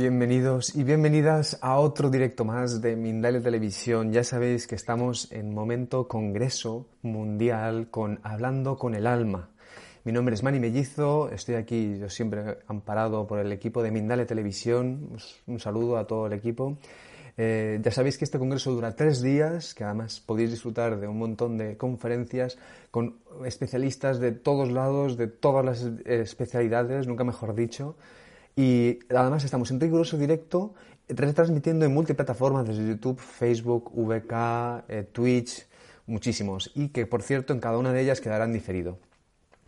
Bienvenidos y bienvenidas a otro directo más de Mindalia Televisión. Ya sabéis que estamos en momento congreso mundial con Hablando con el Alma. Mi nombre es Manny Mellizo, estoy aquí yo siempre amparado por el equipo de Mindalia Televisión. Un saludo a todo el equipo. Eh, ya sabéis que este congreso dura tres días, que además podéis disfrutar de un montón de conferencias con especialistas de todos lados, de todas las especialidades, nunca mejor dicho. Y además estamos en riguroso directo, retransmitiendo en multiplataformas desde YouTube, Facebook, VK, eh, Twitch, muchísimos. Y que, por cierto, en cada una de ellas quedarán diferido.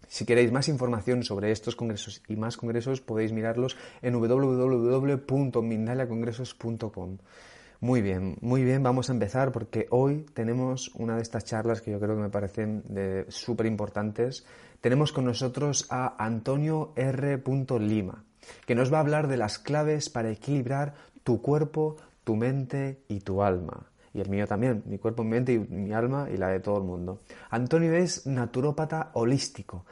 Si queréis más información sobre estos congresos y más congresos, podéis mirarlos en www.mindaliacongresos.com. Muy bien, muy bien, vamos a empezar porque hoy tenemos una de estas charlas que yo creo que me parecen súper importantes. Tenemos con nosotros a Antonio R. Lima que nos va a hablar de las claves para equilibrar tu cuerpo, tu mente y tu alma. Y el mío también, mi cuerpo, mi mente y mi alma y la de todo el mundo. Antonio es naturópata holístico,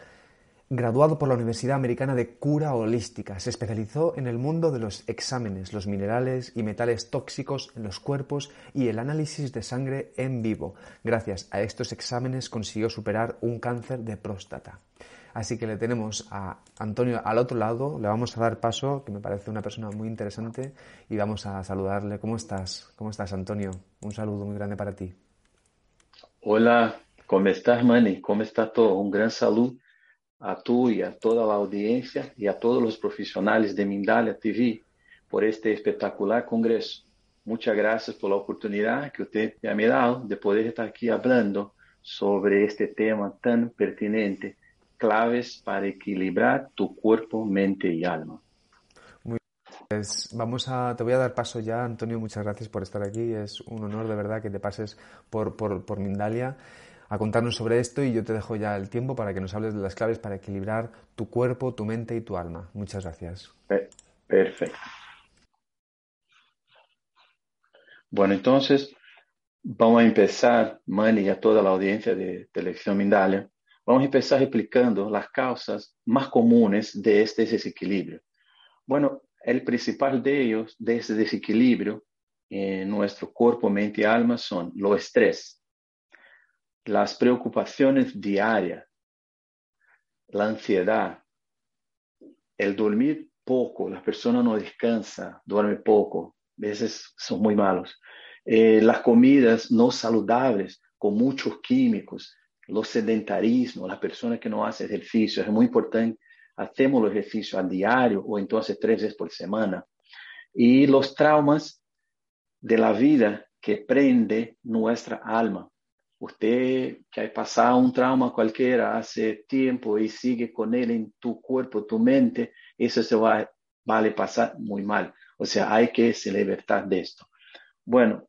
graduado por la Universidad Americana de Cura Holística. Se especializó en el mundo de los exámenes, los minerales y metales tóxicos en los cuerpos y el análisis de sangre en vivo. Gracias a estos exámenes consiguió superar un cáncer de próstata. Así que le tenemos a Antonio al otro lado, le vamos a dar paso, que me parece una persona muy interesante, y vamos a saludarle. ¿Cómo estás? ¿Cómo estás, Antonio? Un saludo muy grande para ti. Hola, ¿cómo estás, Manny? ¿Cómo está todo? Un gran saludo a tú y a toda la audiencia y a todos los profesionales de Mindalia TV por este espectacular congreso. Muchas gracias por la oportunidad que usted me ha dado de poder estar aquí hablando sobre este tema tan pertinente claves para equilibrar tu cuerpo, mente y alma. Muy bien. Pues vamos a, te voy a dar paso ya, Antonio, muchas gracias por estar aquí. Es un honor de verdad que te pases por, por, por Mindalia a contarnos sobre esto y yo te dejo ya el tiempo para que nos hables de las claves para equilibrar tu cuerpo, tu mente y tu alma. Muchas gracias. Perfecto. Bueno, entonces vamos a empezar, Manny y a toda la audiencia de Televisión Mindalia, Vamos a empezar explicando las causas más comunes de este desequilibrio. Bueno, el principal de ellos, de ese desequilibrio en nuestro cuerpo, mente y alma, son los estrés, las preocupaciones diarias, la ansiedad, el dormir poco, las personas no descansan, duermen poco, a veces son muy malos. Eh, las comidas no saludables, con muchos químicos, los sedentarismo, las personas que no hacen ejercicio, es muy importante, hacemos los ejercicios a diario o entonces tres veces por semana. Y los traumas de la vida que prende nuestra alma. Usted que ha pasado un trauma cualquiera hace tiempo y sigue con él en tu cuerpo, tu mente, eso se va, vale pasar muy mal. O sea, hay que se libertar de esto. Bueno,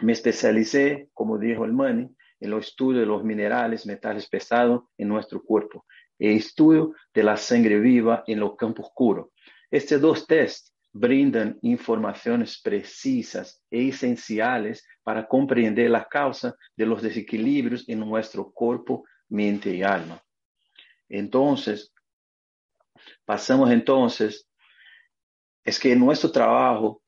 me especialicé, como dijo el Manny, los estudio de los minerales, metales pesados en nuestro cuerpo, el estudio de la sangre viva en los campos oscuros. Estos dos tests brindan informaciones precisas e esenciales para comprender la causa de los desequilibrios en nuestro cuerpo, mente y alma. Entonces, pasamos entonces, es que nuestro trabajo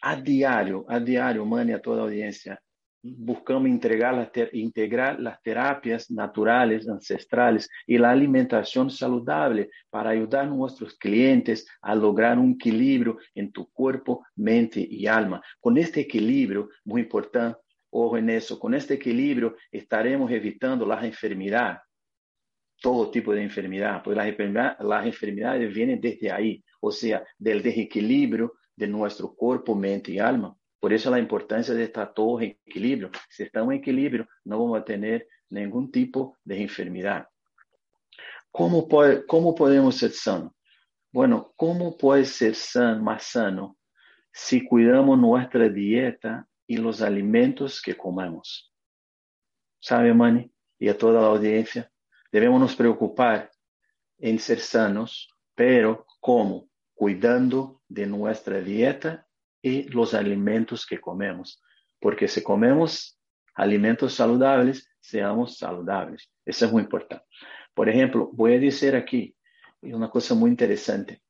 a diario, a diario, mani a toda audiencia, buscamos integrar las, terapias naturales, ancestrales y la alimentación saludable para ayudar a nuestros clientes a lograr un equilibrio en tu cuerpo, mente y alma. Con este equilibrio, muy importante, ojo en eso, con este equilibrio estaremos evitando las enfermedades, todo tipo de enfermedad, porque las enfermedades vienen desde ahí, o sea, del desequilibrio de nuestro cuerpo, mente y alma. Por eso la importancia de estar todos en equilibrio. Si estamos en equilibrio, no vamos a tener ningún tipo de enfermedad. ¿Cómo, cómo podemos ser sanos? Bueno, ¿cómo puede ser san, más sano si cuidamos nuestra dieta y los alimentos que comemos? ¿Sabe, Mani? Y a toda la audiencia, debemos nos preocupar en ser sanos, pero ¿cómo? Cuidando de nuestra dieta y los alimentos que comemos. Porque si comemos alimentos saludables, seamos saludables. Eso es muy importante. Por ejemplo, voy a decir aquí una cosa muy interesante.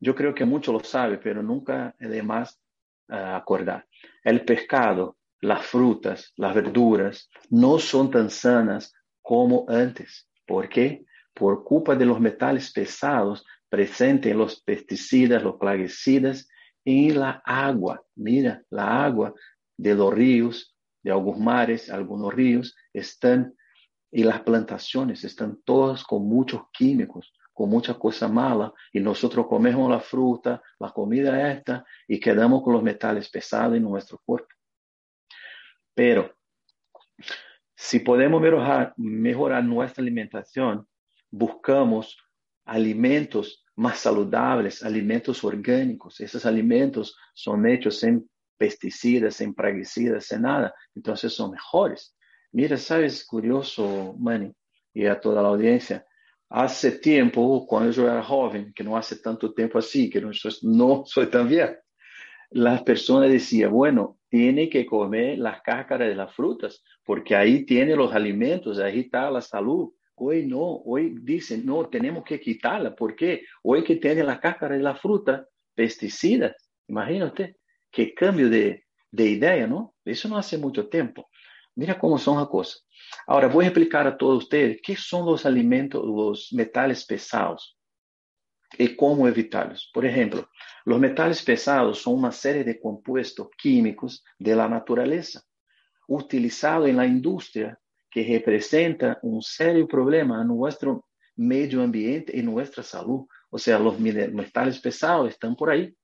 Yo creo que muchos lo saben, pero nunca es de más uh, acordar. El pescado, las frutas, las verduras no son tan sanas como antes. ¿Por qué? Por culpa de los metales pesados presentes en los pesticidas, los plaguicidas en la agua. Mira, la agua de los ríos, de algunos mares, algunos ríos, están, y las plantaciones están todas con muchos químicos, con mucha cosa mala, y nosotros comemos la fruta, la comida esta, y quedamos con los metales pesados en nuestro cuerpo. Pero, si podemos mejorar, mejorar nuestra alimentación, buscamos alimentos más saludables, alimentos orgánicos. Esos alimentos son hechos sin pesticidas, sin praguicidas, sin nada. Entonces son mejores. Mira, sabes, curioso, Manny, y a toda la audiencia. Hace tiempo, cuando yo era joven, que no hace tanto tiempo así, que no soy, no soy tan viejo, las personas decían, bueno, tiene que comer las cáscaras de las frutas, porque ahí tiene los alimentos, ahí está la salud. Hoy no, hoy dicen, no, tenemos que quitarla. ¿Por qué? Hoy que tiene la cáscara de la fruta, pesticidas. Imagínate qué cambio de, de idea, ¿no? Eso no hace mucho tiempo. Mira cómo son las cosas. Ahora voy a explicar a todos ustedes qué son los alimentos, los metales pesados y cómo evitarlos. Por ejemplo, los metales pesados son una serie de compuestos químicos de la naturaleza utilizados en la industria que representa un serio problema en nuestro medio ambiente y nuestra salud. O sea, los metales pesados están por ahí.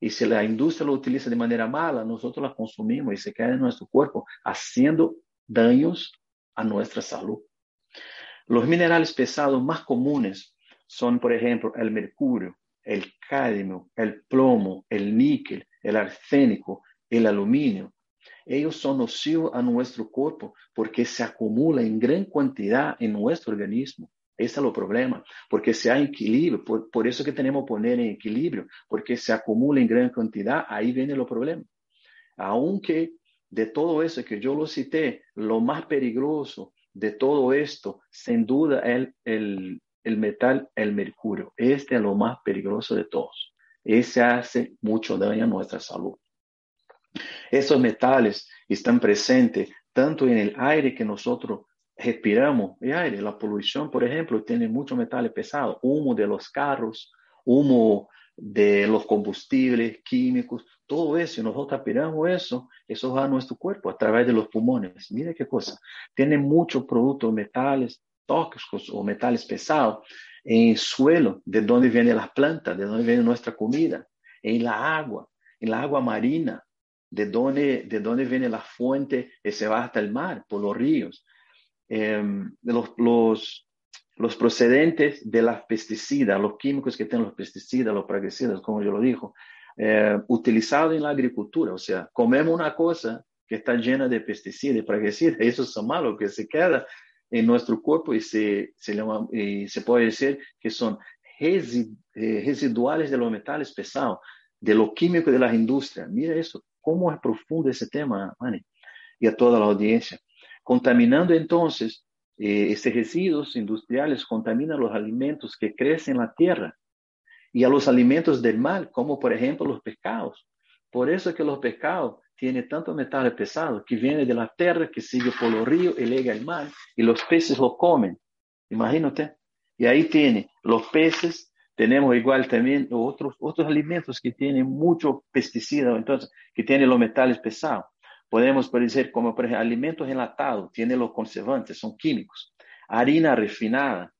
Y si la industria lo utiliza de manera mala, nosotros la consumimos y se queda en nuestro cuerpo, haciendo daños a nuestra salud. Los minerales pesados más comunes son, por ejemplo, el mercurio, el cadmio, el plomo, el níquel, el arsénico, el aluminio, ellos son nocivos a nuestro cuerpo porque se acumulan en gran cantidad en nuestro organismo. Ese es el problema, porque se hay equilibrio, por, eso que tenemos que poner en equilibrio, porque se acumula en gran cantidad, ahí viene el problema. Aunque de todo eso que yo lo cité, lo más peligroso de todo esto, sin duda, es el, el metal, el mercurio. Este es lo más peligroso de todos. Ese hace mucho daño a nuestra salud. Esos metales están presentes tanto en el aire que nosotros respiramos, el aire, la polución, por ejemplo, tiene muchos metales pesados, humo de los carros, humo de los combustibles químicos, todo eso, nosotros respiramos eso, eso va a nuestro cuerpo a través de los pulmones. Mira qué cosa, tiene muchos productos, metales tóxicos o metales pesados en el suelo, de donde vienen las plantas, de donde viene nuestra comida, en la agua, en la agua marina, de dónde, de dónde viene la fuente y se va hasta el mar, por los ríos. Em, los, los, los, procedentes de las pesticidas, los químicos que tienen los pesticidas, los plaguicidas, como yo lo dijo, eh, utilizados en la agricultura. O sea, comemos una cosa que está llena de pesticidas y plaguicidas, eso es malo, que se queda en nuestro cuerpo y se, se, y se puede decir que son eh, residuales de los metales pesados, de los químicos de las industrias. Mira eso, cómo es profundo ese tema, Manny, y a toda la audiencia. Contaminando entonces, eh, estos residuos industriales contaminan los alimentos que crecen en la tierra y a los alimentos del mar, como por ejemplo los pescados. Por eso es que los pescados tiene tanto metal pesado que viene de la tierra, que sigue por los ríos y llega al mar, y los peces lo comen. Imagínate. Y ahí tiene los peces, tenemos igual también otros, otros alimentos que tienen mucho pesticida, entonces, que tienen los metales pesados. Podemos decir, como por ejemplo, alimentos enlatados, tienen los conservantes, son químicos. Harina refinada,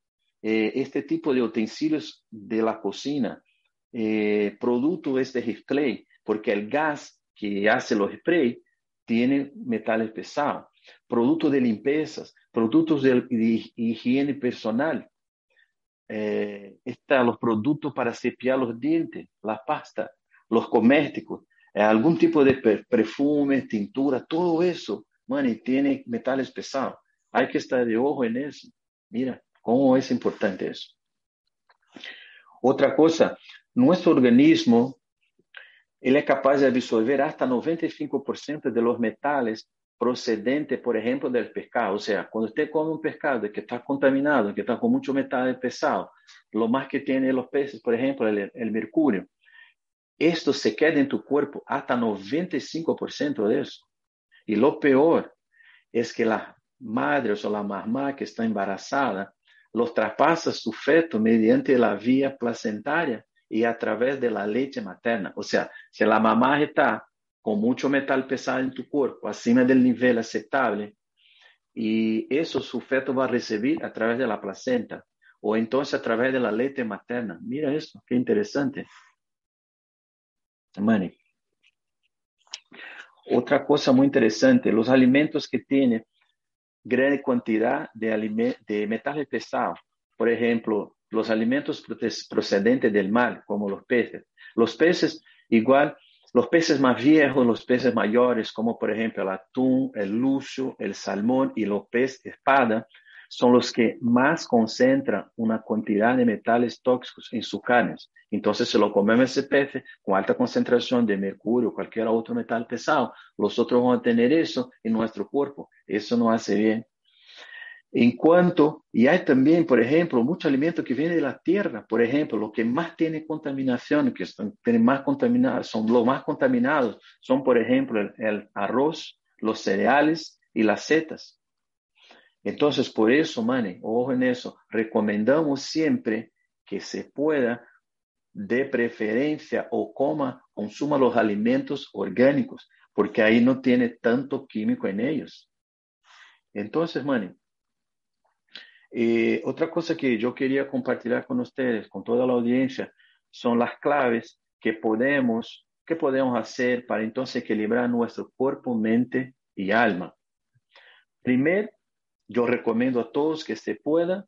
eh, este tipo de utensilios de la cocina, eh, producto de clay, porque el gas que hace los spray tiene metales pesados, productos de limpiezas, productos de, higiene personal, eh, los productos para cepillar los dientes, la pasta, los cosméticos, eh, algún tipo de perfume, tintura, todo eso, man, tiene metales pesados. Hay que estar de ojo en eso. Mira, cómo es importante eso. Otra cosa, nuestro organismo ele é capaz de absorver hasta 95% de los metales procedentes, por exemplo, do pescado. Ou seja, quando você come um pescado que está contaminado, que está com muito metal pesado, lo mais que tem os peces, por exemplo, o mercúrio, esto se queda em tu corpo hasta 95% de eso. E lo peor es que la madre ou la mamá que está embarazada los traspasa su feto mediante la vía placentaria y a través de la leche materna. O sea, si la mamá está con mucho metal pesado en tu cuerpo, acima del nivel aceptable, y eso su feto va a recibir a través de la placenta o entonces a través de la leche materna. Mira esto, qué interesante. Mani. Otra cosa muy interesante, los alimentos que tienen gran cantidad de, de metales pesados, por ejemplo, los alimentos procedentes del mar, como los peces. Los peces, igual, los peces más viejos, los peces mayores, como por ejemplo el atún, el lucio, el salmón y los peces espada, son los que más concentran una cantidad de metales tóxicos en sus carnes. Entonces, si lo comemos ese pez con alta concentración de mercurio o cualquier otro metal pesado, los otros van a tener eso en nuestro cuerpo. Eso no hace bien. En cuanto, y hay también, por ejemplo, mucho alimento que viene de la tierra, por ejemplo, lo que más tiene contaminación, que están, tienen más contaminados, son los más contaminados, son, por ejemplo, el, arroz, los cereales y las setas. Entonces, por eso, mane, ojo en eso, recomendamos siempre que se pueda, de preferencia, o coma, consuma los alimentos orgánicos, porque ahí no tiene tanto químico en ellos. Entonces, mane, eh, otra cosa que yo quería compartir con ustedes, con toda la audiencia, son las claves que podemos, que podemos hacer para entonces equilibrar nuestro cuerpo, mente y alma. Primero, yo recomiendo a todos que se pueda,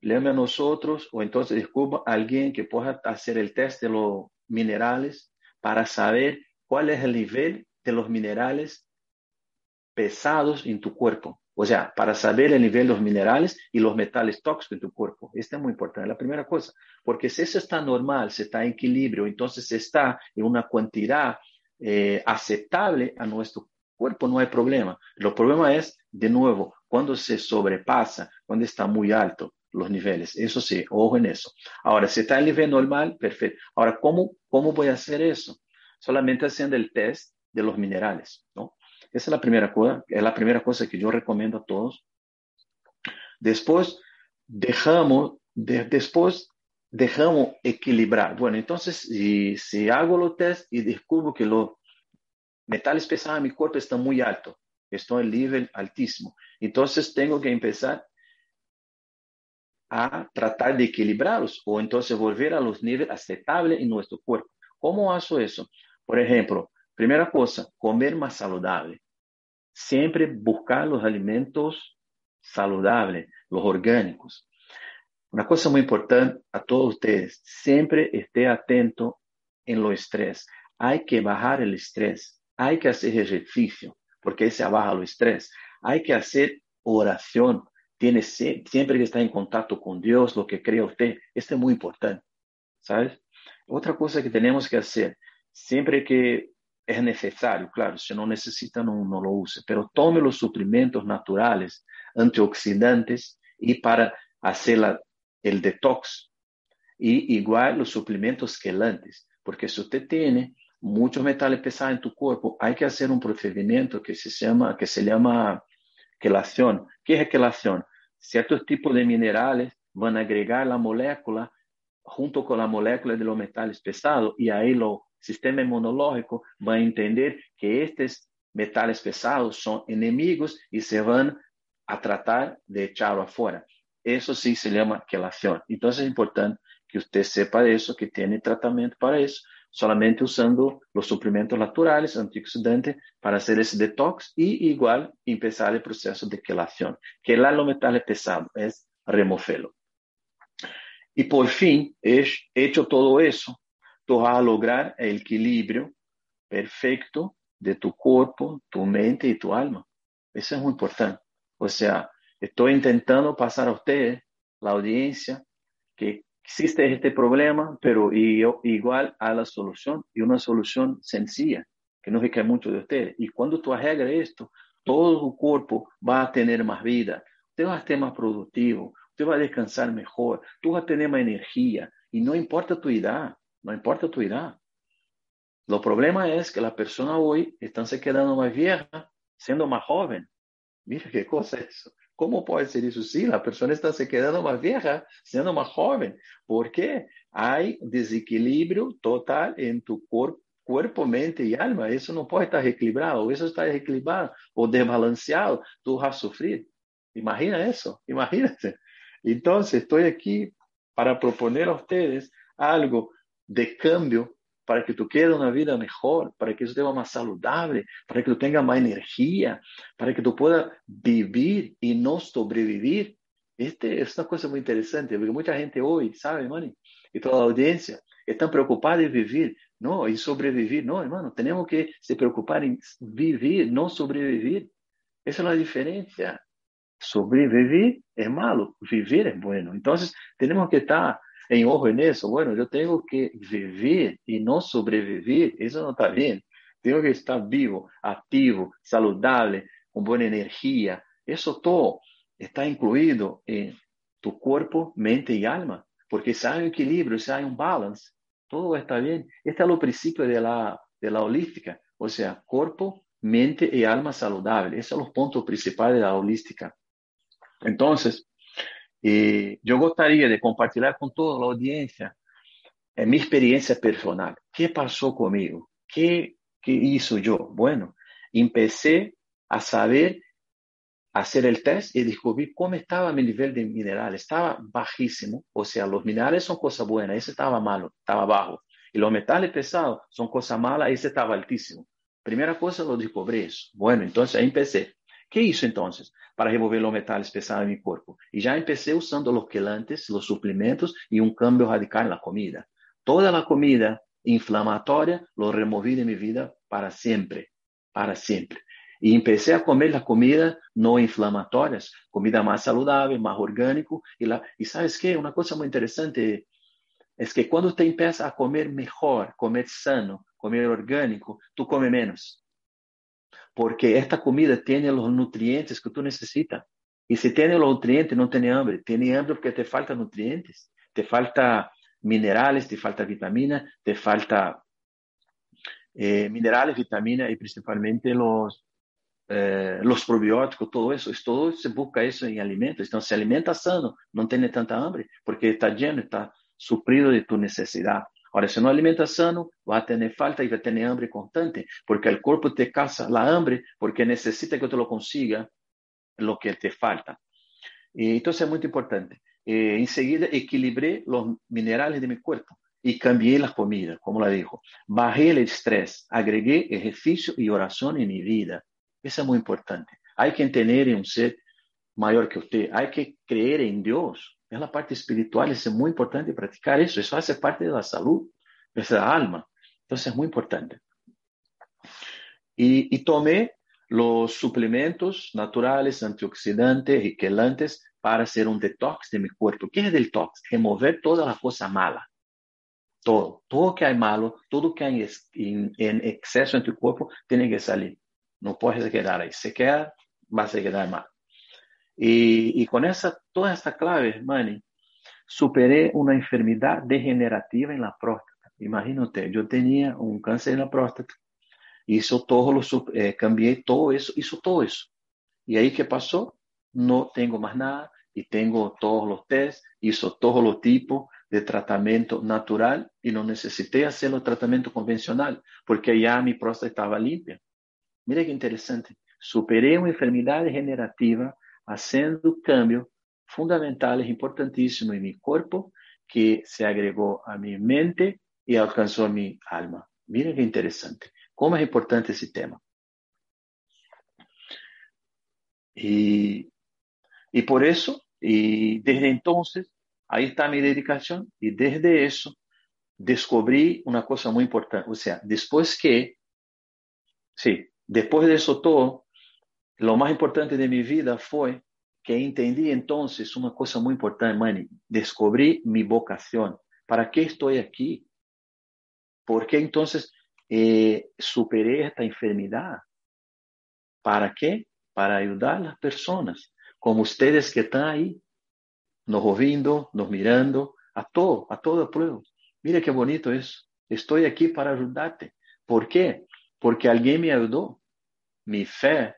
llame a nosotros o entonces descubra a alguien que pueda hacer el test de los minerales para saber cuál es el nivel de los minerales pesados en tu cuerpo. O sea, para saber el nivel de los minerales y los metales tóxicos en tu cuerpo. Esto es muy importante, la primera cosa. Porque si eso está normal, si está en equilibrio, entonces está en una cantidad eh, aceptable a nuestro cuerpo, no hay problema. El problema es, de nuevo, cuando se sobrepasa, cuando está muy alto los niveles. Eso sí, ojo en eso. Ahora, si está en nivel normal, perfecto. Ahora, ¿cómo, cómo voy a hacer eso? Solamente haciendo el test de los minerales, ¿no? Esa es la primera cosa, es la primera cosa que yo recomiendo a todos. Después dejamos, después dejamos equilibrar. Bueno, entonces si, si hago los test y descubro que los metales pesados en mi cuerpo están muy altos, estoy en nivel altísimo, entonces tengo que empezar a tratar de equilibrarlos o entonces volver a los niveles aceptables en nuestro cuerpo. ¿Cómo hago eso? Por ejemplo, Primera cosa, comer más saludable. Siempre buscar los alimentos saludables, los orgánicos. Una cosa muy importante a todos ustedes, siempre esté atento en lo estrés. Hay que bajar el estrés, hay que hacer ejercicio, porque se baja el estrés. Hay que hacer oración, tiene siempre que estar en contacto con Dios, lo que crea usted. Esto es muy importante, ¿sabes? Otra cosa que tenemos que hacer, siempre que es necesario, claro, si no necesita no, no lo use, pero tome los suplementos naturales, antioxidantes y para hacer el detox. Y igual los suplementos quelantes, porque si usted tiene muchos metales pesados en tu cuerpo, hay que hacer un procedimiento que se llama, que se llama quelación. ¿Qué es quelación? Ciertos tipos de minerales van a agregar la molécula junto con la molécula de los metales pesados y ahí lo sistema inmunológico va a entender que estos metales pesados son enemigos y se van a tratar de echarlo afuera. Eso sí se llama quelación. Entonces es importante que usted sepa eso, que tiene tratamiento para eso, solamente usando los suplementos naturales, antioxidantes, para hacer ese detox y igual empezar el proceso de quelación. Quelar los metales pesados es removerlo. Y por fin, hecho todo eso, tú vas a lograr el equilibrio perfecto de tu cuerpo, tu mente y tu alma. Eso es muy importante. O sea, estoy intentando pasar a usted, la audiencia, que existe este problema, pero igual a la solución y una solución sencilla, que no requiere mucho de usted. Y cuando tú arreglas esto, todo tu cuerpo va a tener más vida, usted va a estar más productivo, usted va a descansar mejor, tú vas a tener más energía y no importa tu edad, no importa tu edad. Lo problema es que la persona hoy están se quedando más vieja, siendo más joven. Mira qué cosa es eso. ¿Cómo puede ser eso? Sí, la persona está se quedando más vieja, siendo más joven. ¿Por qué? Hay desequilibrio total en tu cuerpo, mente y alma. Eso no puede estar equilibrado. Eso está desequilibrado o desbalanceado. Tú vas a sufrir. Imagina eso, imagínate. Entonces, estoy aquí para proponer a ustedes algo de cambio para que tú quede una vida mejor, para que tú estés más saludable, para que tú tengas más energía, para que tú puedas vivir y no sobrevivir. Este es una cosa muy interesante, porque mucha gente hoy, ¿sabe, hermano? Y toda la audiencia están preocupada en vivir, no, y sobrevivir. No, hermano, tenemos que se preocupar en vivir, no sobrevivir. Esa es la diferencia. Sobrevivir es malo, vivir es bueno. Entonces, tenemos que estar en ojo en eso. Bueno, yo tengo que vivir y no sobrevivir. Eso no está bien. Tengo que estar vivo, activo, saludable, con buena energía. Eso todo está incluido en tu cuerpo, mente y alma. Porque si hay un equilibrio, si hay un balance, todo está bien. Este es el principio de la, de la holística. O sea, cuerpo, mente y alma saludable. Esos son los puntos principales de la holística. Entonces, eh, yo gustaría de compartir con toda la audiencia eh, mi experiencia personal. ¿Qué pasó conmigo? ¿Qué, ¿Qué hizo yo? Bueno, empecé a saber hacer el test y descubrí cómo estaba mi nivel de mineral. Estaba bajísimo, o sea, los minerales son cosas buenas, ese estaba malo, estaba bajo. Y los metales pesados son cosas malas, ese estaba altísimo. Primera cosa, lo descubrí eso. Bueno, entonces ahí empecé. ¿Qué hizo entonces para remover los metales pesados en mi cuerpo? Y ya empecé usando los quelantes, los suplementos y un cambio radical en la comida. Toda la comida inflamatoria lo removí de mi vida para siempre, para siempre. Y empecé a comer las comidas no inflamatorias, comida más saludable, más orgánico. Y, la, y sabes qué, una cosa muy interesante es que cuando te empiezas a comer mejor, comer sano, comer orgánico, tú comes menos porque esta comida tiene los nutrientes que tú necesitas. Y si tiene los nutrientes, no tiene hambre. Tiene hambre porque te faltan nutrientes, te falta minerales, te falta vitamina, te falta eh, minerales, vitamina y principalmente los, eh, los probióticos, todo eso. Todo se busca eso en alimentos. Entonces, se alimenta sano, no tiene tanta hambre porque está lleno, está suplido de tu necesidad. Ahora, si no alimentas sano, vas a tener falta y vas a tener hambre constante, porque el cuerpo te caza la hambre porque necesita que te lo consiga lo que te falta. Y entonces es muy importante. Eh, enseguida equilibré los minerales de mi cuerpo y cambié la comida, como la dijo. Bajé el estrés, agregué ejercicio y oración en mi vida. Eso es muy importante. Hay que tener un ser mayor que usted. Hay que creer en Dios. Es la parte espiritual, es muy importante practicar eso. Eso hace parte de la salud, de la alma. Entonces es muy importante. Y, y los suplementos naturales, antioxidantes y quelantes para hacer un detox de mi cuerpo. ¿Qué es el detox? Remover toda la cosa mala. Todo. Todo que hay malo, todo que hay en, en exceso en tu cuerpo, tiene que salir. No puedes quedar ahí. Se queda, vas a quedar mal. Y, y con esa, toda esta clave, Manny, superé una enfermedad degenerativa en la próstata. Imagínate, yo tenía un cáncer en la próstata, hizo todo lo, eh, cambié todo eso, hizo todo eso. Y ahí, ¿qué pasó? No tengo más nada y tengo todos los test, hizo todos los tipos de tratamiento natural y no necesité hacer el tratamiento convencional porque ya mi próstata estaba limpia. Mira qué interesante. Superé una enfermedad degenerativa haciendo cambios fundamentales, importantísimos en mi cuerpo que se agregó a mi mente y alcanzó mi alma. Mira qué interesante. ¿Cómo es importante ese tema? Y, y por eso, y desde entonces, ahí está mi dedicación y desde eso descubrí una cosa muy importante. O sea, después que, sí, después de eso todo, lo más importante de mi vida fue que entendí entonces una cosa muy importante, Manny. Descubrí mi vocación. ¿Para qué estoy aquí? ¿Por qué entonces eh, superé esta enfermedad? ¿Para qué? Para ayudar a las personas, como ustedes que están ahí, nos ouvindo, nos mirando, a todo, a todo el pueblo. Mira qué bonito es. Estoy aquí para ayudarte. ¿Por qué? Porque alguien me ayudó. Mi fe,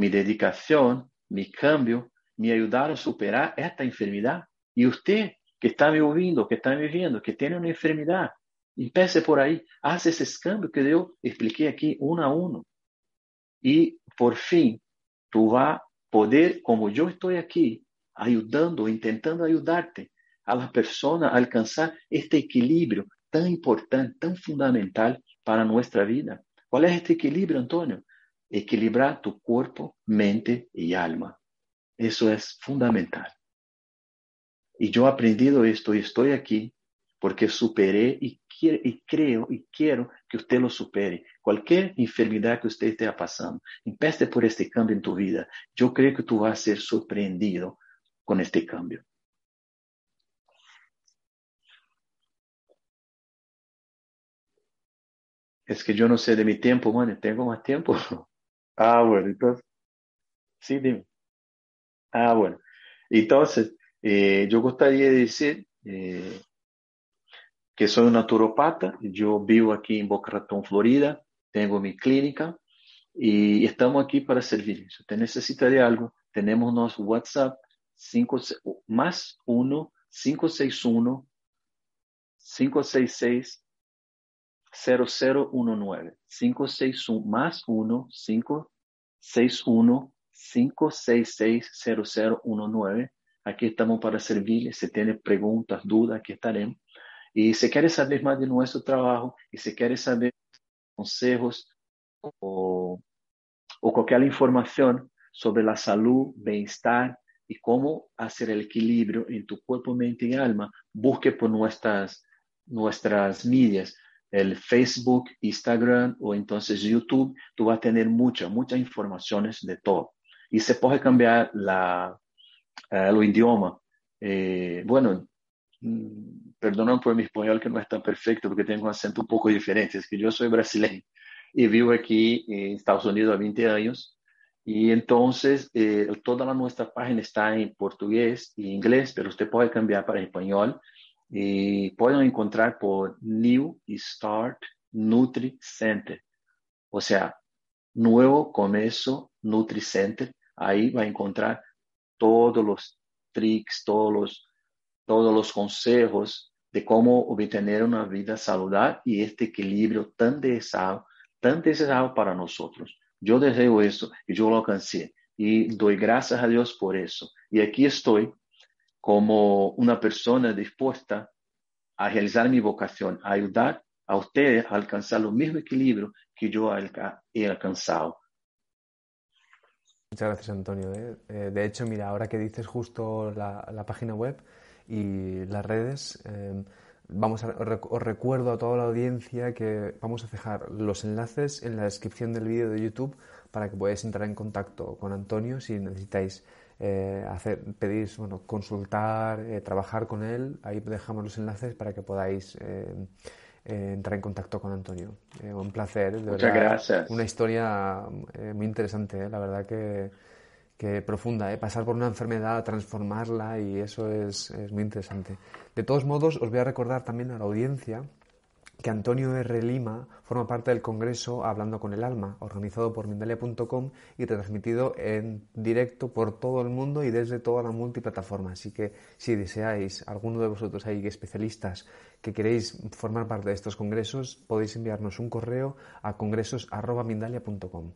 mi dedicación, mi cambio, me ayudaron a superar esta enfermedad. Y usted que está me ouvindo, que está me viendo, que tiene una enfermedad, empiece por ahí, hace esos cambios que yo expliqué aquí uno a uno. Y por fin, tú vas a poder, como yo estoy aquí, ayudando, intentando ayudarte a las personas a alcanzar este equilibrio tan importante, tan fundamental para nuestra vida. ¿Cuál es este equilibrio, Antonio? Equilibrar tu cuerpo, mente y alma. Eso es fundamental. Y yo he aprendido esto y estoy aquí porque superé y, creo y quiero que usted lo supere. Cualquier enfermedad que usted esté pasando, empiece por este cambio en tu vida. Yo creo que tú vas a ser sorprendido con este cambio. Es que yo no sé de mi tiempo, bueno, tengo más tiempo. ah, bueno, entonces, sí, dime. Ah, bueno. Entonces, eh, yo gustaría decir eh, que soy un naturopata, yo vivo aquí en Boca Ratón, Florida, tengo mi clínica y estamos aquí para servir. Si usted necesita de algo, tenemos nuestro WhatsApp 5, más 1 561 566 0019 561 más 1 561 566 0019 Aquí estamos para servirle. Si tiene preguntas, dudas, aquí estaremos. Y si quiere saber más de nuestro trabajo y si quiere saber consejos o, o cualquier información sobre la salud, bienestar y cómo hacer el equilibrio en tu cuerpo, mente y alma, busque por nuestras, nuestras medias, el Facebook, Instagram o entonces YouTube, tú vas a tener muchas, muchas informaciones de todo. Y se puede cambiar la, el idioma. Eh, bueno, mm, perdonam por mi español que no es tan perfecto porque tengo un acento un poco diferente, es que yo soy brasileño y vivo aquí en Estados Unidos a 20 años y entonces, eh, toda nuestra página está en portugués y inglés, pero usted puede cambiar para español y pueden encontrar por New Start Nutri Center. O sea, nuevo comienzo Nutri Center. Ahí va a encontrar todos los tricks, todos los, todos consejos de cómo obtener una vida saludable y este equilibrio tan deseado, para nosotros. Yo deseo eso y yo lo alcancé. Y doy gracias a Dios por eso. Y aquí estoy como una persona dispuesta a realizar mi vocación, a ayudar a ustedes a alcanzar el mismo equilibrio que yo he alcanzado. Muchas gracias, Antonio. ¿eh? Eh, de hecho, mira, ahora que dices justo la, página web y las redes, eh, vamos a, os recuerdo a toda la audiencia que vamos a dejar los enlaces en la descripción del vídeo de YouTube para que podáis entrar en contacto con Antonio si necesitáis eh, hacer, pedís, bueno, consultar, eh, trabajar con él. Ahí dejamos los enlaces para que podáis eh, entrar en contacto con Antonio. un placer, Muchas gracias. Una historia muy interesante, la verdad que que profunda, ¿eh? pasar por una enfermedad, transformarla y eso es, es, muy interesante. De todos modos, os voy a recordar también a la audiencia que Antonio R. Lima forma parte del Congreso Hablando con el Alma, organizado por Mindalia.com y retransmitido en directo por todo el mundo y desde toda la multiplataforma. Así que si deseáis, alguno de vosotros hay especialistas que queréis formar parte de estos congresos, podéis enviarnos un correo a congresos.mindalia.com.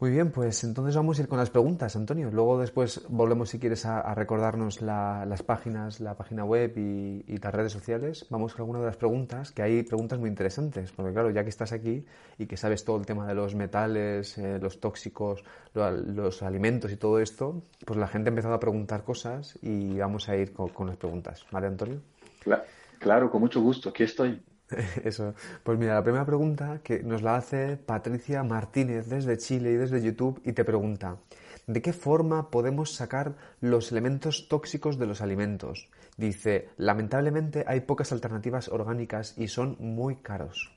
Muy bien, pues entonces vamos a ir con las preguntas, Antonio. Luego después volvemos, si quieres, a, recordarnos las páginas, la página web y, las redes sociales. Vamos con algunas de las preguntas, que hay preguntas muy interesantes, porque claro, ya que estás aquí y que sabes todo el tema de los metales, eh, los tóxicos, los alimentos y todo esto, pues la gente ha empezado a preguntar cosas y vamos a ir con, las preguntas. ¿Vale, Antonio? Claro, con mucho gusto. Aquí estoy. Eso. Pues mira, la primera pregunta que nos la hace Patricia Martínez desde Chile y desde YouTube y te pregunta, ¿de qué forma podemos sacar los elementos tóxicos de los alimentos? Dice, lamentablemente hay pocas alternativas orgánicas y son muy caros.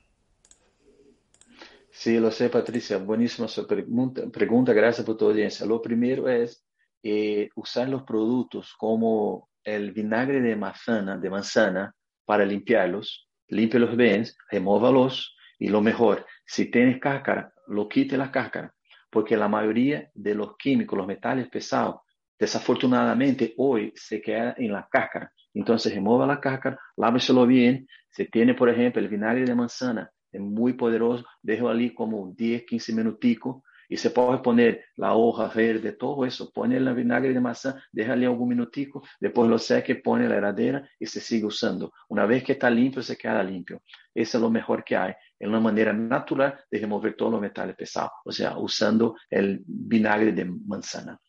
Sí, lo sé, Patricia. Buenísima su pregunta. pregunta. Gracias por tu audiencia. Lo primero es eh, usar los productos como el vinagre de manzana, de manzana para limpiarlos los bens, remóvalos y lo mejor, si tienes cáscara, lo quite la cáscara, porque la mayoría de los químicos, los metales pesados, desafortunadamente hoy se queda en la cáscara. Entonces remova la cáscara, láveselo bien. Si tiene, por ejemplo, el vinagre de manzana, es muy poderoso, déjalo allí como 10, 15 minuticos y se puede poner la hoja verde, todo eso, pone la vinagre de maçã, déjale algún minutico, después lo seque, pone la heladera y se sigue usando. Una vez que está limpio, se queda limpio. Eso es lo mejor que hay. Es una manera natural de remover todos los metales pesados, o sea, usando el vinagre de manzana.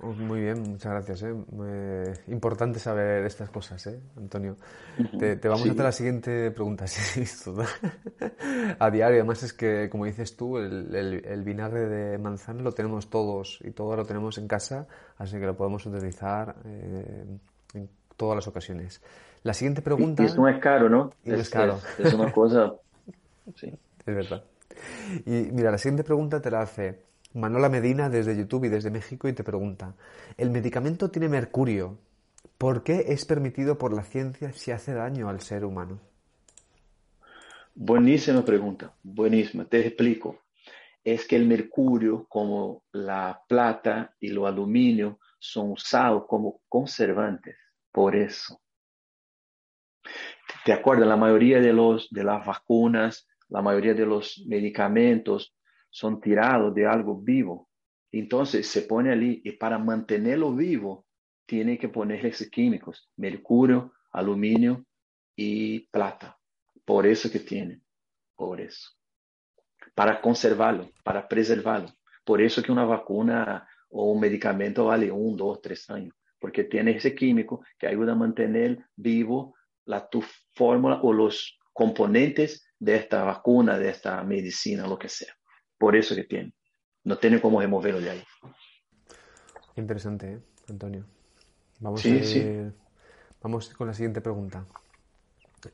Muy bien, muchas gracias. ¿eh? importante saber estas cosas, ¿eh, Antonio. te, vamos a hacer la siguiente pregunta. a diario, además es que, como dices tú, el, vinagre de manzana lo tenemos todos y todo lo tenemos en casa, así que lo podemos utilizar eh, en todas las ocasiones. La siguiente pregunta... Y, no es caro, ¿no? es, caro. Es, una cosa... Sí. Es verdad. Y mira, la siguiente pregunta te la hace... Manola Medina desde YouTube y desde México y te pregunta, ¿el medicamento tiene mercurio? ¿Por qué es permitido por la ciencia si hace daño al ser humano? Buenísima pregunta, buenísima, te explico. Es que el mercurio, como la plata y el aluminio, son usados como conservantes, por eso. ¿Te acuerdas? La mayoría de, los, de las vacunas, la mayoría de los medicamentos son tirados de algo vivo. Entonces se pone allí y para mantenerlo vivo tiene que ponerle químicos, mercurio, aluminio y plata. Por eso que tiene, por eso. Para conservarlo, para preservarlo. Por eso que una vacuna o un medicamento vale un, dos, tres años, porque tiene ese químico que ayuda a mantener vivo la tu fórmula o los componentes de esta vacuna, de esta medicina, lo que sea por eso que tiene. No tiene cómo removerlo de ahí. Interesante, ¿eh? Antonio. Vamos, sí, sí. vamos con la siguiente pregunta.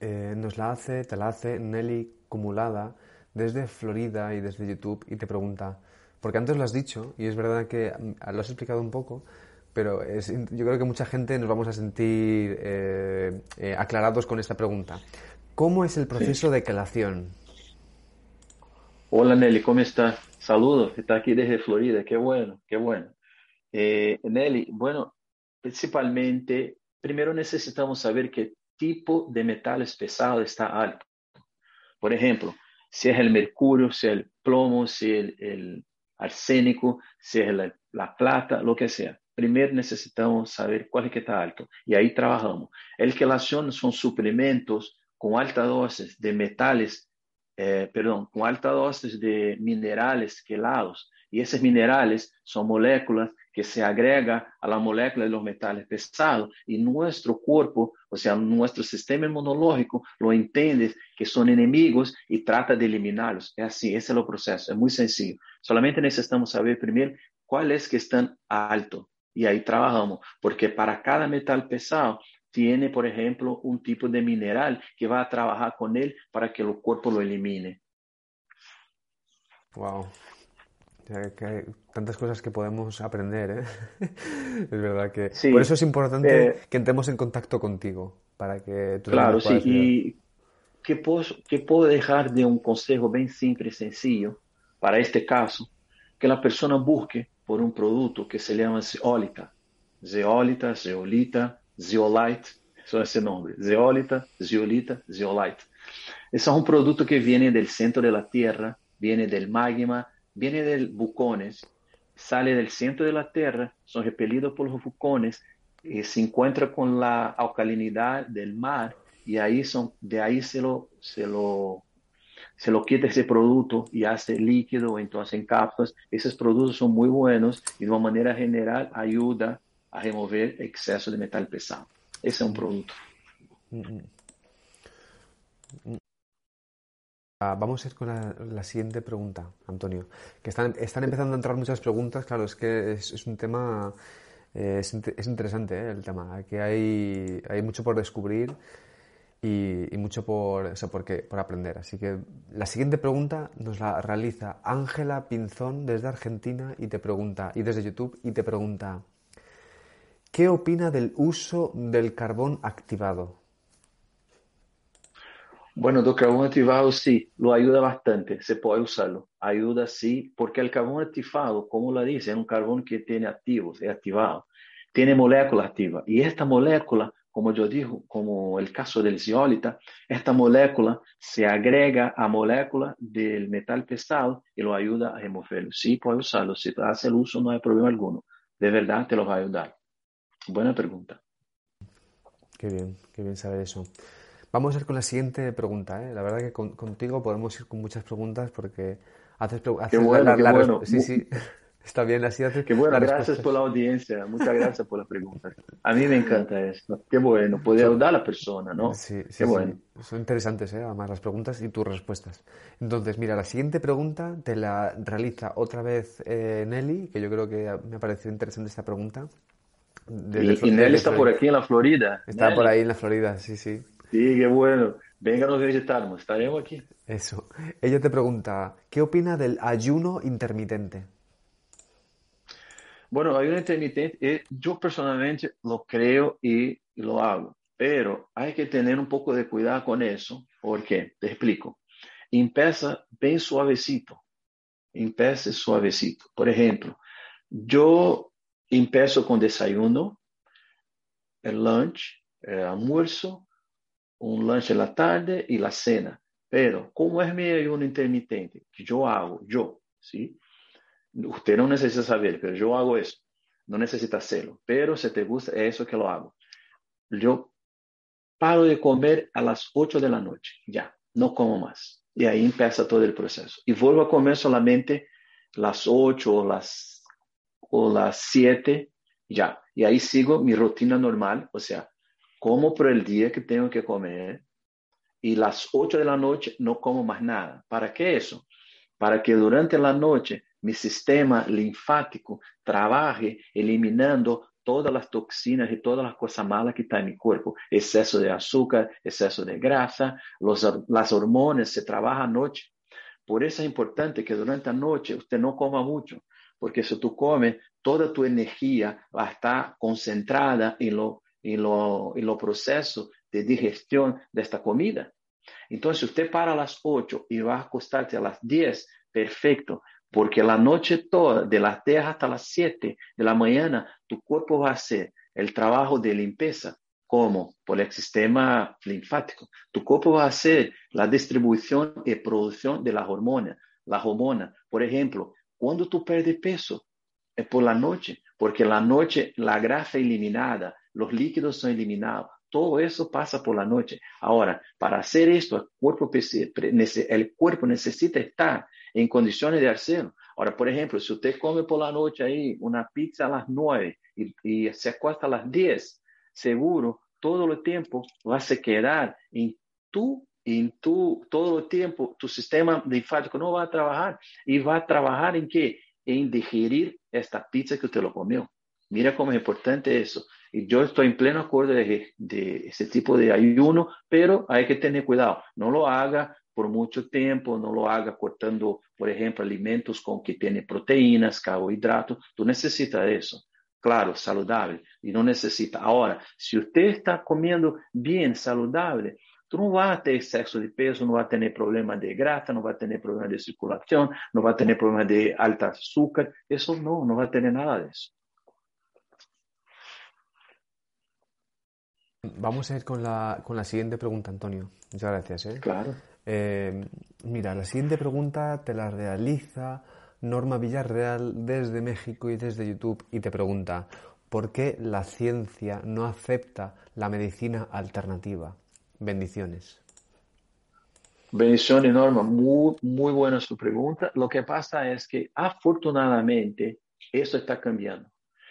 Eh, nos la hace, te la hace Nelly Cumulada desde Florida y desde YouTube y te pregunta, porque antes lo has dicho y es verdad que mm, lo has explicado un poco, pero yo creo que mucha gente nos vamos a sentir eh, aclarados con esta pregunta. ¿Cómo es el proceso de quelación? Hola Nelly, ¿cómo estás? Saludos, está aquí desde Florida, qué bueno, qué bueno. Eh, Nelly, bueno, principalmente, primero necesitamos saber qué tipo de metales pesados está alto. Por ejemplo, si es el mercurio, si es el plomo, si es el, arsénico, si es la, la, plata, lo que sea. Primero necesitamos saber cuál es que está alto y ahí trabajamos. El quelación son suplementos con alta dosis de metales eh, perdón, con alta dosis de minerales quelados. Y esos minerales son moléculas que se agregan a la molécula de los metales pesados y nuestro cuerpo, o sea, nuestro sistema inmunológico lo entiende que son enemigos y trata de eliminarlos. Es así, ese es el proceso, es muy sencillo. Solamente necesitamos saber primero cuáles que están alto y ahí trabajamos, porque para cada metal pesado tiene, por ejemplo, un tipo de mineral que va a trabajar con él para que el cuerpo lo elimine. Wow. que hay tantas cosas que podemos aprender, ¿eh? es verdad que... por eso es importante eh, que entremos en contacto contigo, para que tú Claro, sí, y que posso, que puedo dejar de un consejo bien simple y sencillo para este caso? Que la persona busque por un producto que se llama zeolita. Zeolita, zeolita, zeolite, son ese nombre. Zeolita, zeolita, zeolite. Es un producto que viene del centro de la Tierra, viene del magma, viene de bucones, sale del centro de la Tierra, son repelidos por los bucones y se encuentra con la alcalinidad del mar y ahí de ahí se lo, se lo, se lo quita ese producto y hace líquido, entonces en cápsulas. Esos productos son muy buenos y de una manera general ayuda a remover exceso de metal pesado. Ese es un producto. Ah, vamos a ir con la, siguiente pregunta, Antonio. Que están, están empezando a entrar muchas preguntas. Claro, es que es, un tema, eh, es, interesante eh, el tema. Aquí hay, hay mucho por descubrir y, mucho por, eso, por, por aprender. Así que la siguiente pregunta nos la realiza Ángela Pinzón desde Argentina y te pregunta, y desde YouTube, y te pregunta, ¿qué opina del uso del carbón activado? Bueno, el carbón activado sí, lo ayuda bastante, se puede usarlo. Ayuda sí, porque el carbón activado, como lo dice, es un carbón que tiene activos, es activado, tiene molécula activa. Y esta molécula como yo digo, como el caso del zeolita, esta molécula se agrega a molécula del metal pesado y lo ayuda a removerlo. Sí, puede usarlo. Si hace el uso, no hay problema alguno. De verdad te lo va a ayudar. Buena pregunta. Qué bien, qué bien saber eso. Vamos a ir con la siguiente pregunta. ¿eh? La verdad que contigo podemos ir con muchas preguntas porque haces, haces qué bueno, qué bueno. Sí, sí. Está bien, así hace. Qué bueno, gracias por la audiencia, muchas gracias por la pregunta. A mí me encanta esto. Qué bueno, poder ayudar a la persona, ¿no? Sí, sí. Qué bueno. Son interesantes, ¿eh? además, las preguntas y tus respuestas. Entonces, mira, la siguiente pregunta te la realiza otra vez eh, Nelly, que yo creo que me ha parecido interesante esta pregunta. Y, Nelly está por aquí en la Florida. Está por ahí en la Florida, sí, sí. Sí, qué bueno. Vénganos a visitarnos, estaremos aquí. Eso. Ella te pregunta, ¿qué opina del ayuno intermitente? Bueno, ayuno intermitente, eh, yo personalmente lo creo y lo hago, pero hay que tener un poco de cuidado con eso, porque, te explico, empieza bien suavecito, empieza suavecito. Por ejemplo, yo empiezo con desayuno, el lunch, el almuerzo, un lunch en la tarde y la cena. Pero, como es mi ayuno intermitente? Que yo hago, yo, ¿sí? Usted no necesita saber, pero yo hago eso. No necesita hacerlo, pero si te gusta, es eso que lo hago. Yo paro de comer a las 8 de la noche, ya, no como más. Y ahí empieza todo el proceso. Y vuelvo a comer solamente las 8 o las, o las 7, ya. Y ahí sigo mi rutina normal, o sea, como por el día que tengo que comer y las 8 de la noche no como más nada. ¿Para qué eso? Para que durante la noche mi sistema linfático trabaje eliminando todas las toxinas y todas las cosas malas que están en mi cuerpo. Exceso de azúcar, exceso de grasa, las hormonas se trabajan anoche. Por eso es importante que durante la noche usted no coma mucho, porque si tú comes, toda tu energía va a estar concentrada en lo, en lo, en lo proceso de digestión de esta comida. Entonces, usted para a las 8 y va a acostarse a las 10, perfecto, porque la noche toda, de las 10 hasta las 7 de la mañana, tu cuerpo va a hacer el trabajo de limpieza, como por el sistema linfático. Tu cuerpo va a hacer la distribución y producción de las hormonas. Las hormonas, por ejemplo, cuando tú pierdes peso, es por la noche, porque la noche la grasa eliminada, los líquidos son eliminados. Todo eso pasa por la noche. Ahora, para hacer esto, el cuerpo, el cuerpo necesita estar en condiciones de hacerlo. Ahora, por ejemplo, si usted come por la noche ahí una pizza a las 9 y, se acuesta a las 10, seguro todo el tiempo vas a quedar en tu, en tu, todo el tiempo, tu sistema linfático no va a trabajar y va a trabajar en qué? En digerir esta pizza que usted lo comió. Mira cómo es importante eso. Y yo estoy en pleno acuerdo de, de ese tipo de ayuno, pero hay que tener cuidado. No lo haga por mucho tiempo, no lo haga cortando, por ejemplo, alimentos con que tienen proteínas, carbohidratos. Tú necesitas eso. Claro, saludable y no necesita. Ahora, si usted está comiendo bien saludable, tú no vas a tener exceso de peso, no vas a tener problemas de grasa, no vas a tener problemas de circulación, no vas a tener problemas de alta azúcar. Eso no, no va a tener nada de eso. Vamos a ir con la, con la siguiente pregunta, Antonio. Muchas gracias. ¿eh? Claro. Eh, mira, la siguiente pregunta te la realiza Norma Villarreal desde México y desde YouTube y te pregunta, ¿por qué la ciencia no acepta la medicina alternativa? Bendiciones. Bendiciones, Norma. Muy, muy buena su pregunta. Lo que pasa es que afortunadamente eso está cambiando.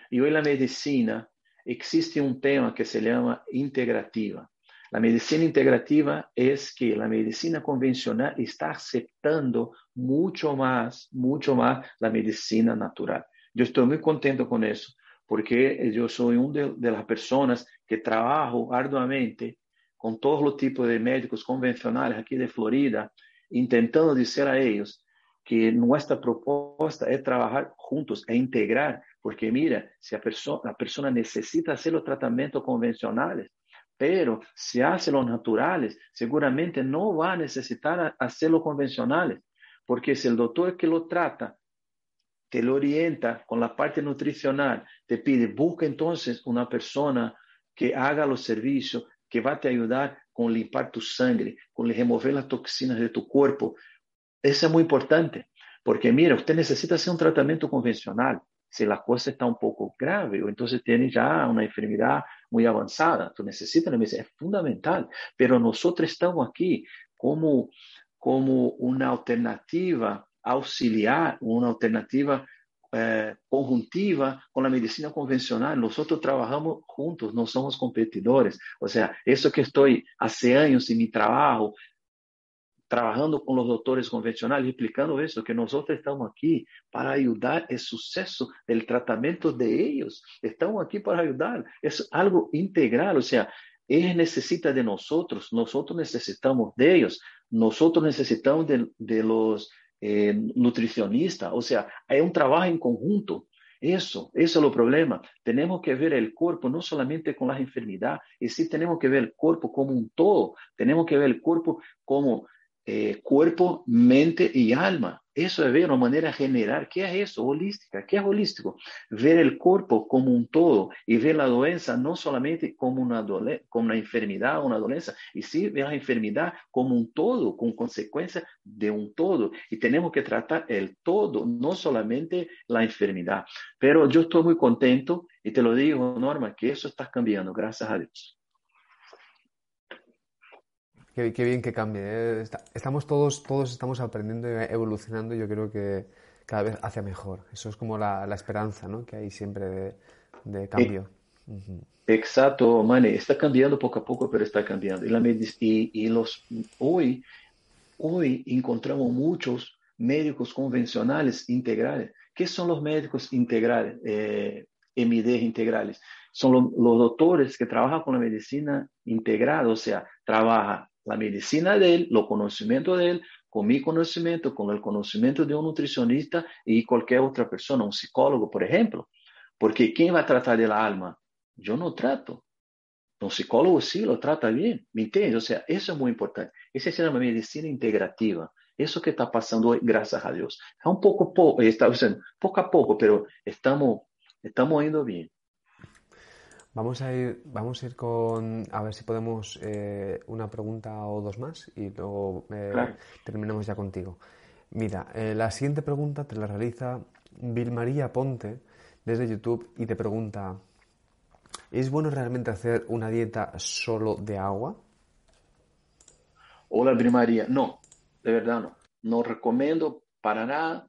Y hoy la medicina existe un tema que se llama integrativa. La medicina integrativa es que la medicina convencional está aceptando mucho más, mucho más la medicina natural. Yo estoy muy contento con eso, porque yo soy una de, las personas que trabajo arduamente con todos los tipos de médicos convencionales aquí de Florida, intentando decir a ellos que nuestra propuesta es trabajar juntos, es integrar, porque mira, si la, persona, la persona necesita hacer los tratamientos convencionales, pero si hace los naturales, seguramente no va a necesitar hacer los convencionales, porque si el doctor que lo trata te lo orienta con la parte nutricional, te pide, busca entonces una persona que haga los servicios, que va a te ayudar con limpar tu sangre, con remover las toxinas de tu cuerpo. Eso es muy importante, porque mira, usted necesita hacer un tratamiento convencional, si la cosa está un poco grave o entonces tiene ya una enfermedad muy avanzada, tú necesitas es fundamental, pero nosotros estamos aquí como, como una alternativa auxiliar, una alternativa eh, conjuntiva con la medicina convencional. Nosotros trabajamos juntos, no somos competidores. O sea, eso que estoy hace años en mi trabajo, trabajando con los doctores convencionales, explicando eso, que nosotros estamos aquí para ayudar el suceso del tratamiento de ellos. Estamos aquí para ayudar. Es algo integral, o sea, ellos necesitan de nosotros, nosotros necesitamos de ellos, nosotros necesitamos de, los eh, nutricionistas, o sea, hay un trabajo en conjunto. Eso, eso es el problema. Tenemos que ver el cuerpo no solamente con las enfermedades, y sí tenemos que ver el cuerpo como un todo. Tenemos que ver el cuerpo como eh, cuerpo, mente y alma. Eso es ver una manera general. ¿Qué es eso? Holística. ¿Qué es holístico? Ver el cuerpo como un todo y ver la dolencia no solamente como una, como una enfermedad o una dolencia, y sí ver la enfermedad como un todo, con consecuencia de un todo. Y tenemos que tratar el todo, no solamente la enfermedad. Pero yo estoy muy contento y te lo digo, Norma, que eso está cambiando, gracias a Dios. Qué, bien que cambie. ¿eh? Estamos todos, todos estamos aprendiendo y evolucionando y yo creo que cada vez hacia mejor. Eso es como la, esperanza ¿no? que hay siempre de, cambio. Exacto, Mane. Está cambiando poco a poco, pero está cambiando. Y, la y, los, hoy, hoy encontramos muchos médicos convencionales integrales. ¿Qué son los médicos integrales, eh, MD integrales? Son los doctores que trabajan con la medicina integrada, o sea, trabaja la medicina de él, los conocimientos de él, con mi conocimiento, con el conocimiento de un nutricionista y cualquier otra persona, un psicólogo, por ejemplo. Porque ¿quién va a tratar del alma? Yo no trato. Un psicólogo sí lo trata bien, ¿me entiendes? O sea, eso es muy importante. Esa se llama medicina integrativa. Eso que está pasando hoy, gracias a Dios. Es un poco, poco, está, poco a poco, pero estamos, estamos yendo bien. Vamos a ir, vamos a ir con, a ver si podemos eh, una pregunta o dos más y luego eh, terminamos ya contigo. Mira, eh, la siguiente pregunta te la realiza Vilmaría Ponte desde YouTube y te pregunta, ¿es bueno realmente hacer una dieta solo de agua? Hola Vilmaría, no, de verdad no. No recomiendo para nada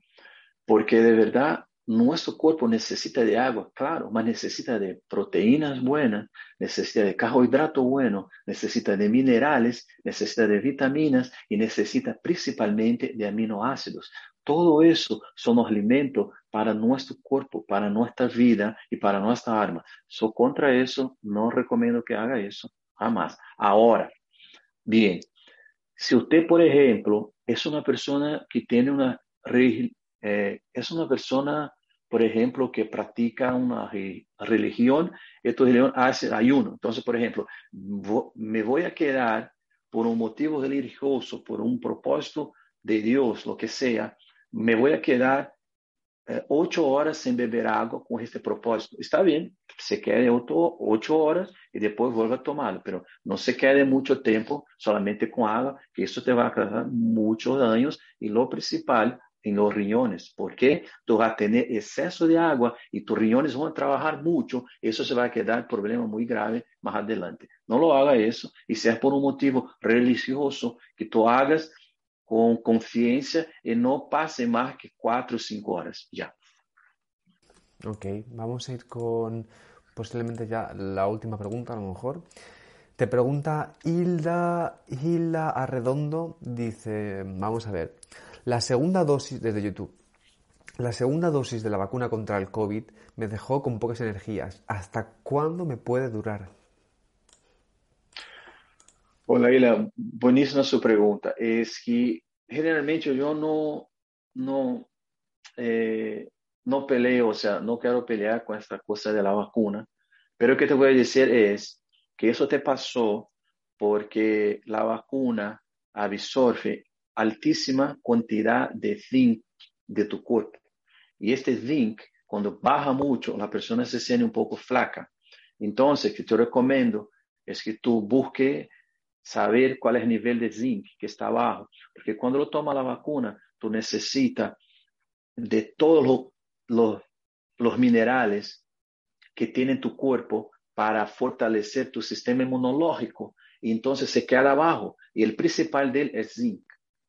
porque de verdad nuestro cuerpo necesita de agua, claro, mas necesita de proteínas buenas, necesita de carbohidrato bueno, necesita de minerales, necesita de vitaminas y necesita principalmente de aminoácidos. Todo eso son los alimentos para nuestro cuerpo, para nuestra vida y para nuestra alma. So contra eso, no recomiendo que haga eso, jamás. Ahora, bien, si usted, por ejemplo, es una persona que tiene una, eh, es una persona por ejemplo, que practica una religión, esta religión hace ayuno. Entonces, por ejemplo, me voy a quedar por un motivo religioso, por un propósito de Dios, lo que sea, me voy a quedar eh, ocho horas sin beber agua con este propósito. Está bien, se quede ocho, ocho horas y después vuelva a tomarlo, pero no se quede mucho tiempo solamente con agua, que eso te va a causar muchos daños y lo principal, en los riñones, porque tú vas a tener exceso de agua y tus riñones van a trabajar mucho, eso se va a quedar problema muy grave más adelante. No lo haga eso y si es por un motivo religioso, que tú hagas con conciencia y no pase más que cuatro o cinco horas ya. Ok, vamos a ir con posiblemente ya la última pregunta a lo mejor. Te pregunta Hilda, Hilda Arredondo, dice, vamos a ver, la segunda dosis, desde YouTube, la segunda dosis de la vacuna contra el COVID me dejó con pocas energías. ¿Hasta cuándo me puede durar? Hola, Ila. Buenísima su pregunta. Es que generalmente yo no, no, eh, no peleo, o sea, no quiero pelear con esta cosa de la vacuna, pero lo que te voy a decir es que eso te pasó porque la vacuna absorbe altísima cantidad de zinc de tu cuerpo. Y este zinc, cuando baja mucho, la persona se siente un poco flaca. Entonces, que te recomiendo es que tú busques saber cuál es el nivel de zinc que está bajo, porque cuando lo toma la vacuna, tú necesitas de todos los, los minerales que tiene tu cuerpo para fortalecer tu sistema inmunológico. Y entonces se queda abajo. Y el principal de él es zinc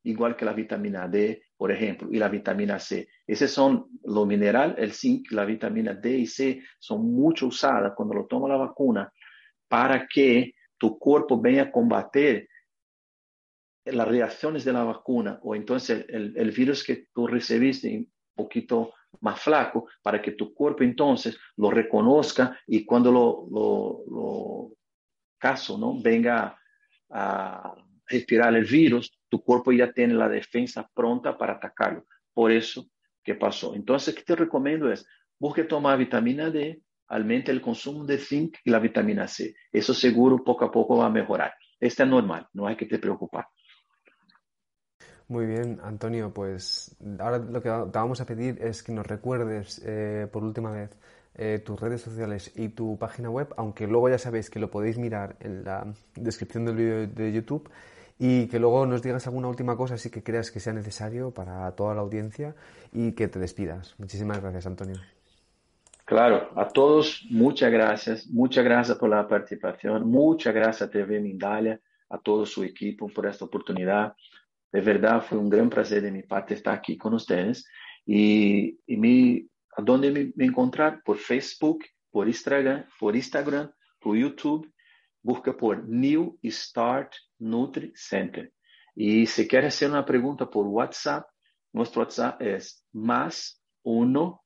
igual que la vitamina D, por ejemplo, y la vitamina C. Esos son los minerales, el zinc, la vitamina D y C son mucho usadas cuando lo toma la vacuna para que tu cuerpo venga a combatir las reacciones de la vacuna o entonces el, virus que tú recibiste un poquito más flaco para que tu cuerpo entonces lo reconozca y cuando lo, lo, caso, ¿no? Venga a respirar el virus, tu cuerpo ya tiene la defensa pronta para atacarlo. Por eso que pasó. Entonces, ¿qué te recomiendo es, busque tomar vitamina D, aumente el consumo de zinc y la vitamina C. Eso seguro poco a poco va a mejorar. Este es normal, no hay que te preocupar. Muy bien, Antonio, pues ahora lo que te vamos a pedir es que nos recuerdes eh, por última vez eh, tus redes sociales y tu página web, aunque luego ya sabéis que lo podéis mirar en la descripción del vídeo de YouTube y que luego nos digas alguna última cosa si que creas que sea necesario para toda la audiencia y que te despidas. Muchísimas gracias, Antonio. Claro, a todos muchas gracias, muchas gracias por la participación, muchas gracias a TV Mindalia, a todo su equipo por esta oportunidad. De verdad fue un gran placer de mi parte estar aquí con ustedes y, y mi, a dónde me, encontrar por Facebook, por Instagram, por Instagram, por YouTube busca por New Start Nutri Center. Y si quieres hacer una pregunta por WhatsApp, nuestro WhatsApp es más 1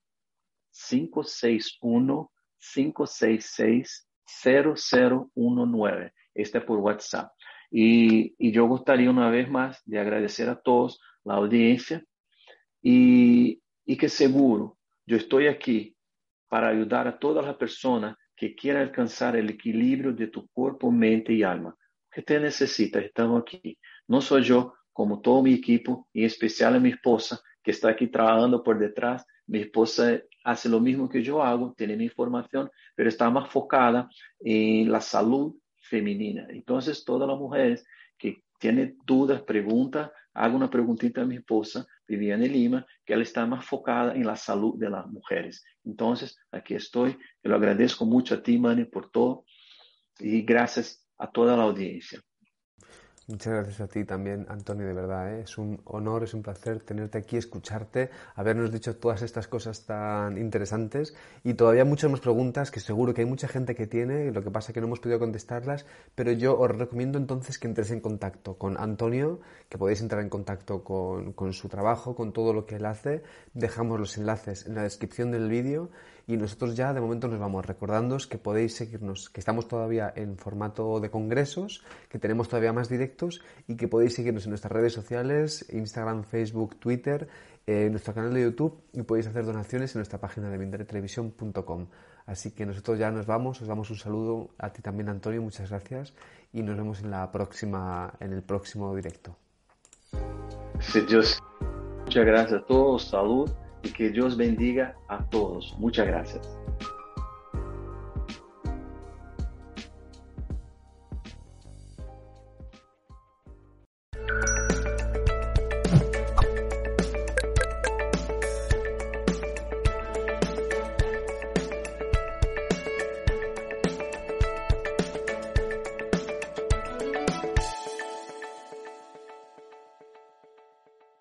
561 566 0019. Este es por WhatsApp. Y, y, yo gustaría una vez más de agradecer a todos la audiencia y, y que seguro yo estoy aquí para ayudar a todas las personas que quiera alcanzar el equilibrio de tu cuerpo, mente y alma. ¿Qué te necesitas? Estamos aquí. No soy yo, como todo mi equipo, y en especial a mi esposa, que está aquí trabajando por detrás. Mi esposa hace lo mismo que yo hago, tiene mi información, pero está más focada en la salud femenina. Entonces, todas las mujeres que tienen dudas, preguntas, hago una preguntita a mi esposa, Viviane Lima, que ela está más focada en la salud de las mujeres. Entonces, aquí estoy. Yo lo agradezco mucho a ti, Manny, por todo y gracias a toda la audiencia. Muchas gracias a ti también, Antonio, de verdad. ¿eh? Es un honor, es un placer tenerte aquí, escucharte, habernos dicho todas estas cosas tan interesantes y todavía muchas más preguntas que seguro que hay mucha gente que tiene, lo que pasa es que no hemos podido contestarlas, pero yo os recomiendo entonces que entres en contacto con Antonio, que podéis entrar en contacto con, con su trabajo, con todo lo que él hace. Dejamos los enlaces en la descripción del vídeo Y nosotros ya de momento nos vamos recordándoos que podéis seguirnos, que estamos todavía en formato de congresos, que tenemos todavía más directos y que podéis seguirnos en nuestras redes sociales, Instagram, Facebook, Twitter, en nuestro canal de YouTube y podéis hacer donaciones en nuestra página de mindaretelevisión.com. Así que nosotros ya nos vamos, os damos un saludo a ti también Antonio, muchas gracias y nos vemos en la próxima, en el próximo directo. Dios, muchas gracias a todos, salud y que Dios bendiga a todos. Muchas gracias.